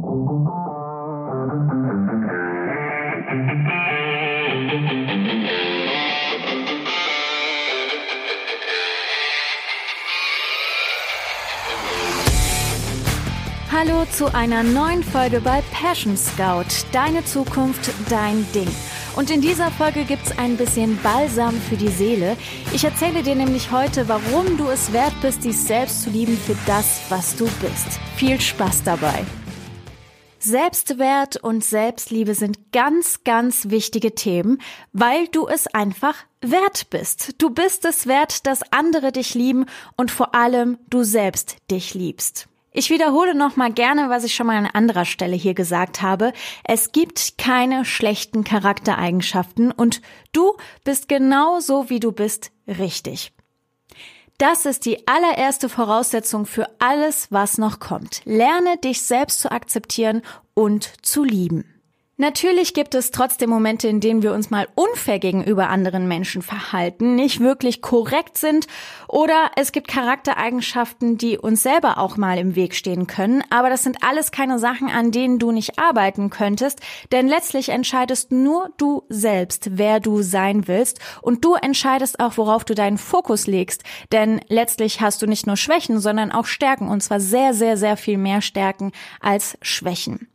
Hallo zu einer neuen Folge bei Passion Scout. Deine Zukunft, dein Ding. Und in dieser Folge gibt's ein bisschen Balsam für die Seele. Ich erzähle dir nämlich heute, warum du es wert bist, dich selbst zu lieben für das, was du bist. Viel Spaß dabei. Selbstwert und Selbstliebe sind ganz, ganz wichtige Themen, weil du es einfach wert bist. Du bist es wert, dass andere dich lieben und vor allem du selbst dich liebst. Ich wiederhole noch mal gerne, was ich schon mal an anderer Stelle hier gesagt habe. Es gibt keine schlechten Charaktereigenschaften und du bist genau so, wie du bist, richtig. Das ist die allererste Voraussetzung für alles, was noch kommt. Lerne dich selbst zu akzeptieren und zu lieben. Natürlich gibt es trotzdem Momente, in denen wir uns mal unfair gegenüber anderen Menschen verhalten, nicht wirklich korrekt sind oder es gibt Charaktereigenschaften, die uns selber auch mal im Weg stehen können. Aber das sind alles keine Sachen, an denen du nicht arbeiten könntest, denn letztlich entscheidest nur du selbst, wer du sein willst und du entscheidest auch, worauf du deinen Fokus legst, denn letztlich hast du nicht nur Schwächen, sondern auch Stärken und zwar sehr, sehr, sehr viel mehr Stärken als Schwächen.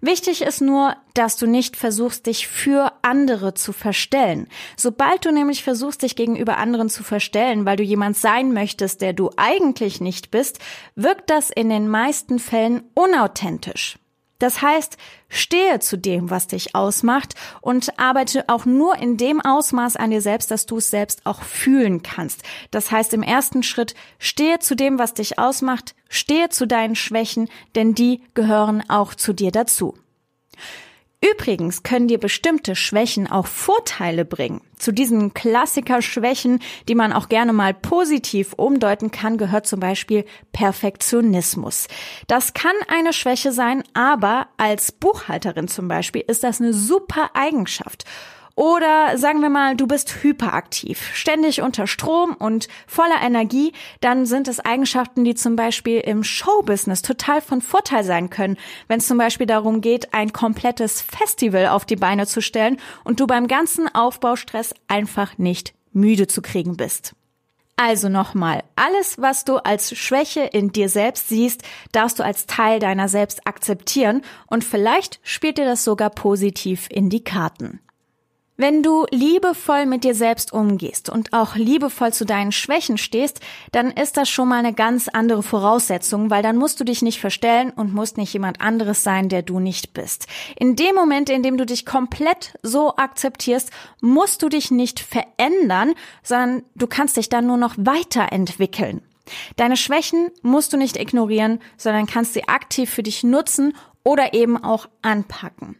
Wichtig ist nur, dass du nicht versuchst, dich für andere zu verstellen. Sobald du nämlich versuchst, dich gegenüber anderen zu verstellen, weil du jemand sein möchtest, der du eigentlich nicht bist, wirkt das in den meisten Fällen unauthentisch. Das heißt, stehe zu dem, was dich ausmacht und arbeite auch nur in dem Ausmaß an dir selbst, dass du es selbst auch fühlen kannst. Das heißt, im ersten Schritt stehe zu dem, was dich ausmacht, stehe zu deinen Schwächen, denn die gehören auch zu dir dazu. Übrigens können dir bestimmte Schwächen auch Vorteile bringen. Zu diesen Klassiker-Schwächen, die man auch gerne mal positiv umdeuten kann, gehört zum Beispiel Perfektionismus. Das kann eine Schwäche sein, aber als Buchhalterin zum Beispiel ist das eine super Eigenschaft. Oder sagen wir mal, du bist hyperaktiv, ständig unter Strom und voller Energie, dann sind es Eigenschaften, die zum Beispiel im Showbusiness total von Vorteil sein können, wenn es zum Beispiel darum geht, ein komplettes Festival auf die Beine zu stellen und du beim ganzen Aufbaustress einfach nicht müde zu kriegen bist. Also nochmal, alles, was du als Schwäche in dir selbst siehst, darfst du als Teil deiner selbst akzeptieren und vielleicht spielt dir das sogar positiv in die Karten. Wenn du liebevoll mit dir selbst umgehst und auch liebevoll zu deinen Schwächen stehst, dann ist das schon mal eine ganz andere Voraussetzung, weil dann musst du dich nicht verstellen und musst nicht jemand anderes sein, der du nicht bist. In dem Moment, in dem du dich komplett so akzeptierst, musst du dich nicht verändern, sondern du kannst dich dann nur noch weiterentwickeln. Deine Schwächen musst du nicht ignorieren, sondern kannst sie aktiv für dich nutzen oder eben auch anpacken.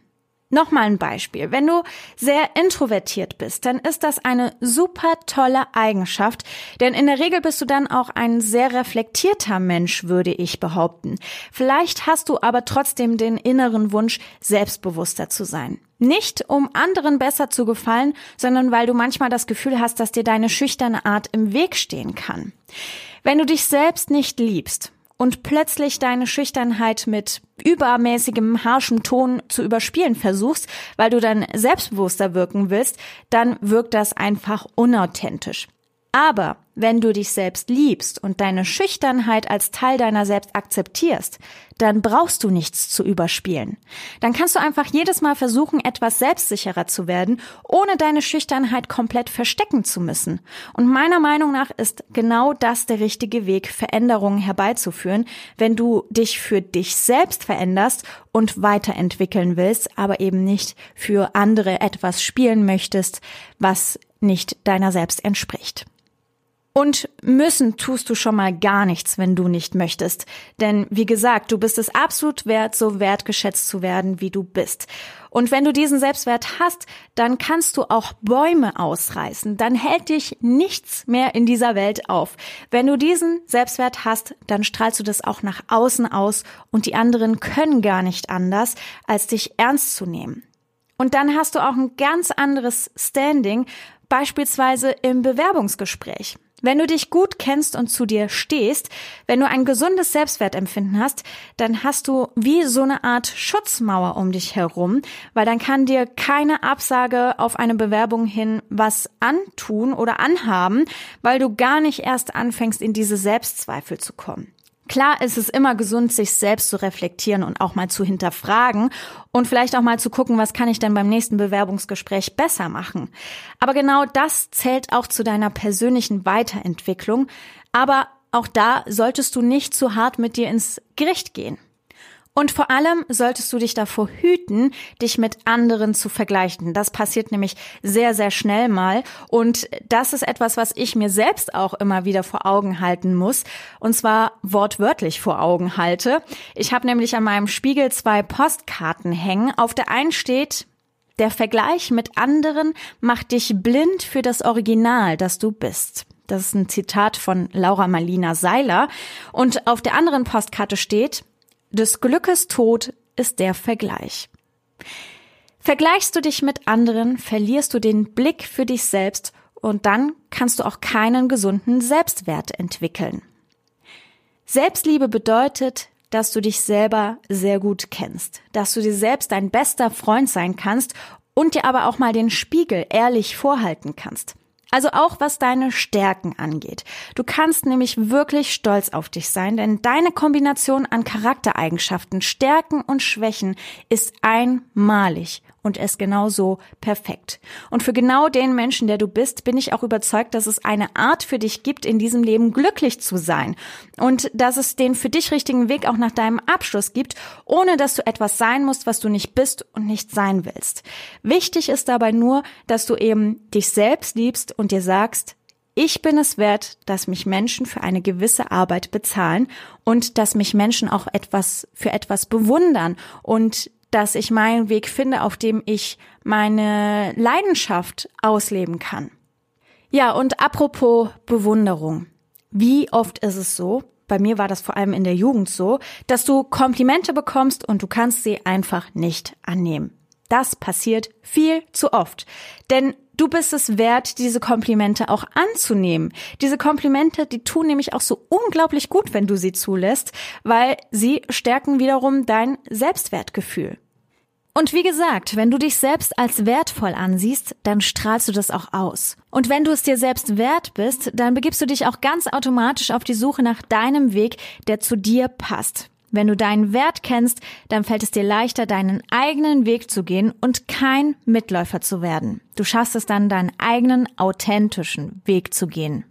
Nochmal ein Beispiel. Wenn du sehr introvertiert bist, dann ist das eine super tolle Eigenschaft, denn in der Regel bist du dann auch ein sehr reflektierter Mensch, würde ich behaupten. Vielleicht hast du aber trotzdem den inneren Wunsch, selbstbewusster zu sein. Nicht um anderen besser zu gefallen, sondern weil du manchmal das Gefühl hast, dass dir deine schüchterne Art im Weg stehen kann. Wenn du dich selbst nicht liebst, und plötzlich deine Schüchternheit mit übermäßigem harschem Ton zu überspielen versuchst, weil du dann selbstbewusster wirken willst, dann wirkt das einfach unauthentisch. Aber wenn du dich selbst liebst und deine Schüchternheit als Teil deiner selbst akzeptierst, dann brauchst du nichts zu überspielen. Dann kannst du einfach jedes Mal versuchen, etwas selbstsicherer zu werden, ohne deine Schüchternheit komplett verstecken zu müssen. Und meiner Meinung nach ist genau das der richtige Weg, Veränderungen herbeizuführen, wenn du dich für dich selbst veränderst und weiterentwickeln willst, aber eben nicht für andere etwas spielen möchtest, was nicht deiner selbst entspricht. Und müssen tust du schon mal gar nichts, wenn du nicht möchtest. Denn wie gesagt, du bist es absolut wert, so wertgeschätzt zu werden, wie du bist. Und wenn du diesen Selbstwert hast, dann kannst du auch Bäume ausreißen. Dann hält dich nichts mehr in dieser Welt auf. Wenn du diesen Selbstwert hast, dann strahlst du das auch nach außen aus und die anderen können gar nicht anders, als dich ernst zu nehmen. Und dann hast du auch ein ganz anderes Standing, beispielsweise im Bewerbungsgespräch. Wenn du dich gut kennst und zu dir stehst, wenn du ein gesundes Selbstwertempfinden hast, dann hast du wie so eine Art Schutzmauer um dich herum, weil dann kann dir keine Absage auf eine Bewerbung hin was antun oder anhaben, weil du gar nicht erst anfängst, in diese Selbstzweifel zu kommen. Klar ist es immer gesund, sich selbst zu reflektieren und auch mal zu hinterfragen und vielleicht auch mal zu gucken, was kann ich denn beim nächsten Bewerbungsgespräch besser machen. Aber genau das zählt auch zu deiner persönlichen Weiterentwicklung. Aber auch da solltest du nicht zu hart mit dir ins Gericht gehen. Und vor allem solltest du dich davor hüten, dich mit anderen zu vergleichen. Das passiert nämlich sehr, sehr schnell mal. Und das ist etwas, was ich mir selbst auch immer wieder vor Augen halten muss. Und zwar wortwörtlich vor Augen halte. Ich habe nämlich an meinem Spiegel zwei Postkarten hängen. Auf der einen steht, der Vergleich mit anderen macht dich blind für das Original, das du bist. Das ist ein Zitat von Laura Marlina Seiler. Und auf der anderen Postkarte steht, des Glückes Tod ist der Vergleich. Vergleichst du dich mit anderen, verlierst du den Blick für dich selbst und dann kannst du auch keinen gesunden Selbstwert entwickeln. Selbstliebe bedeutet, dass du dich selber sehr gut kennst, dass du dir selbst dein bester Freund sein kannst und dir aber auch mal den Spiegel ehrlich vorhalten kannst. Also auch was deine Stärken angeht. Du kannst nämlich wirklich stolz auf dich sein, denn deine Kombination an Charaktereigenschaften, Stärken und Schwächen ist einmalig und es genauso perfekt. Und für genau den Menschen, der du bist, bin ich auch überzeugt, dass es eine Art für dich gibt, in diesem Leben glücklich zu sein und dass es den für dich richtigen Weg auch nach deinem Abschluss gibt, ohne dass du etwas sein musst, was du nicht bist und nicht sein willst. Wichtig ist dabei nur, dass du eben dich selbst liebst und dir sagst, ich bin es wert, dass mich Menschen für eine gewisse Arbeit bezahlen und dass mich Menschen auch etwas für etwas bewundern und dass ich meinen Weg finde, auf dem ich meine Leidenschaft ausleben kann. Ja, und apropos Bewunderung. Wie oft ist es so, bei mir war das vor allem in der Jugend so, dass du Komplimente bekommst und du kannst sie einfach nicht annehmen. Das passiert viel zu oft. Denn du bist es wert, diese Komplimente auch anzunehmen. Diese Komplimente, die tun nämlich auch so unglaublich gut, wenn du sie zulässt, weil sie stärken wiederum dein Selbstwertgefühl. Und wie gesagt, wenn du dich selbst als wertvoll ansiehst, dann strahlst du das auch aus. Und wenn du es dir selbst wert bist, dann begibst du dich auch ganz automatisch auf die Suche nach deinem Weg, der zu dir passt. Wenn du deinen Wert kennst, dann fällt es dir leichter, deinen eigenen Weg zu gehen und kein Mitläufer zu werden. Du schaffst es dann, deinen eigenen authentischen Weg zu gehen.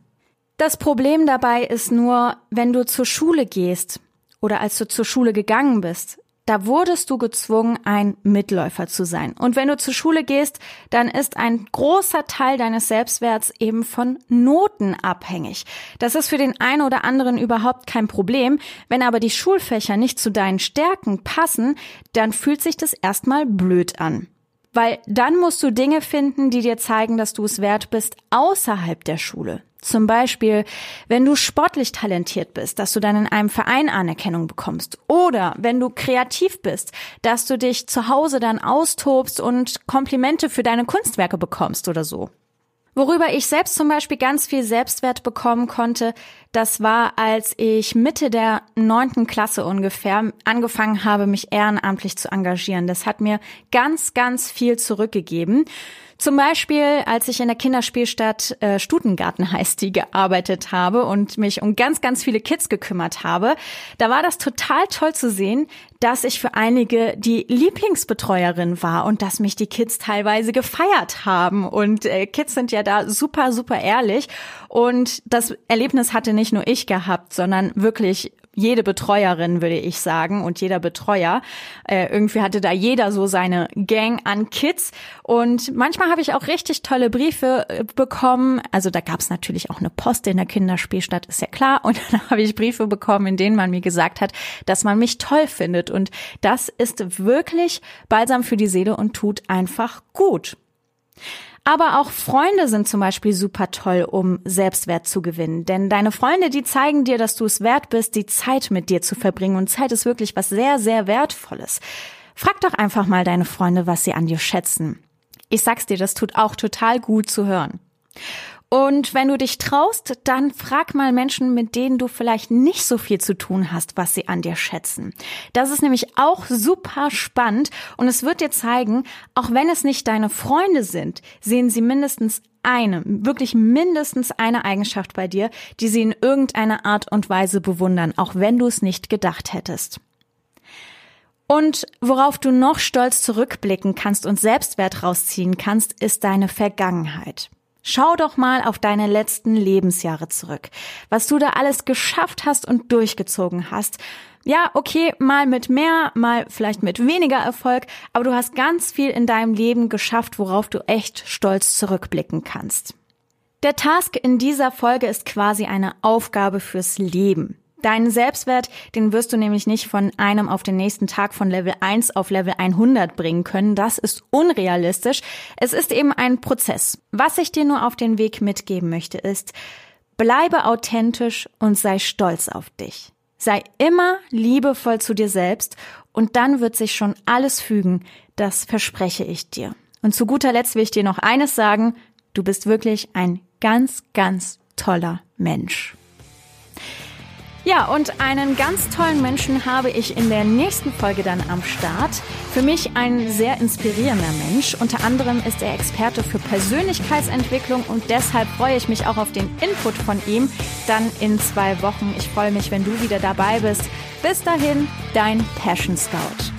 Das Problem dabei ist nur, wenn du zur Schule gehst oder als du zur Schule gegangen bist, da wurdest du gezwungen, ein Mitläufer zu sein. Und wenn du zur Schule gehst, dann ist ein großer Teil deines Selbstwerts eben von Noten abhängig. Das ist für den einen oder anderen überhaupt kein Problem. Wenn aber die Schulfächer nicht zu deinen Stärken passen, dann fühlt sich das erstmal blöd an. Weil dann musst du Dinge finden, die dir zeigen, dass du es wert bist außerhalb der Schule. Zum Beispiel, wenn du sportlich talentiert bist, dass du dann in einem Verein Anerkennung bekommst. Oder wenn du kreativ bist, dass du dich zu Hause dann austobst und Komplimente für deine Kunstwerke bekommst oder so. Worüber ich selbst zum Beispiel ganz viel Selbstwert bekommen konnte, das war, als ich Mitte der neunten Klasse ungefähr angefangen habe, mich ehrenamtlich zu engagieren. Das hat mir ganz, ganz viel zurückgegeben. Zum Beispiel, als ich in der Kinderspielstadt äh, Stutengarten heißt die gearbeitet habe und mich um ganz, ganz viele Kids gekümmert habe, da war das total toll zu sehen, dass ich für einige die Lieblingsbetreuerin war und dass mich die Kids teilweise gefeiert haben. Und äh, Kids sind ja da super, super ehrlich. Und das Erlebnis hatte nicht nur ich gehabt, sondern wirklich jede Betreuerin, würde ich sagen, und jeder Betreuer. Äh, irgendwie hatte da jeder so seine Gang an Kids. Und manchmal habe ich auch richtig tolle Briefe äh, bekommen. Also da gab es natürlich auch eine Post in der Kinderspielstadt, ist ja klar. Und dann habe ich Briefe bekommen, in denen man mir gesagt hat, dass man mich toll findet. Und das ist wirklich balsam für die Seele und tut einfach gut. Aber auch Freunde sind zum Beispiel super toll, um Selbstwert zu gewinnen. Denn deine Freunde, die zeigen dir, dass du es wert bist, die Zeit mit dir zu verbringen. Und Zeit ist wirklich was sehr, sehr Wertvolles. Frag doch einfach mal deine Freunde, was sie an dir schätzen. Ich sag's dir, das tut auch total gut zu hören. Und wenn du dich traust, dann frag mal Menschen, mit denen du vielleicht nicht so viel zu tun hast, was sie an dir schätzen. Das ist nämlich auch super spannend und es wird dir zeigen, auch wenn es nicht deine Freunde sind, sehen sie mindestens eine, wirklich mindestens eine Eigenschaft bei dir, die sie in irgendeiner Art und Weise bewundern, auch wenn du es nicht gedacht hättest. Und worauf du noch stolz zurückblicken kannst und Selbstwert rausziehen kannst, ist deine Vergangenheit. Schau doch mal auf deine letzten Lebensjahre zurück, was du da alles geschafft hast und durchgezogen hast. Ja, okay, mal mit mehr, mal vielleicht mit weniger Erfolg, aber du hast ganz viel in deinem Leben geschafft, worauf du echt stolz zurückblicken kannst. Der Task in dieser Folge ist quasi eine Aufgabe fürs Leben. Deinen Selbstwert, den wirst du nämlich nicht von einem auf den nächsten Tag von Level 1 auf Level 100 bringen können. Das ist unrealistisch. Es ist eben ein Prozess. Was ich dir nur auf den Weg mitgeben möchte, ist, bleibe authentisch und sei stolz auf dich. Sei immer liebevoll zu dir selbst und dann wird sich schon alles fügen. Das verspreche ich dir. Und zu guter Letzt will ich dir noch eines sagen. Du bist wirklich ein ganz, ganz toller Mensch. Ja, und einen ganz tollen Menschen habe ich in der nächsten Folge dann am Start. Für mich ein sehr inspirierender Mensch. Unter anderem ist er Experte für Persönlichkeitsentwicklung und deshalb freue ich mich auch auf den Input von ihm dann in zwei Wochen. Ich freue mich, wenn du wieder dabei bist. Bis dahin, dein Passion Scout.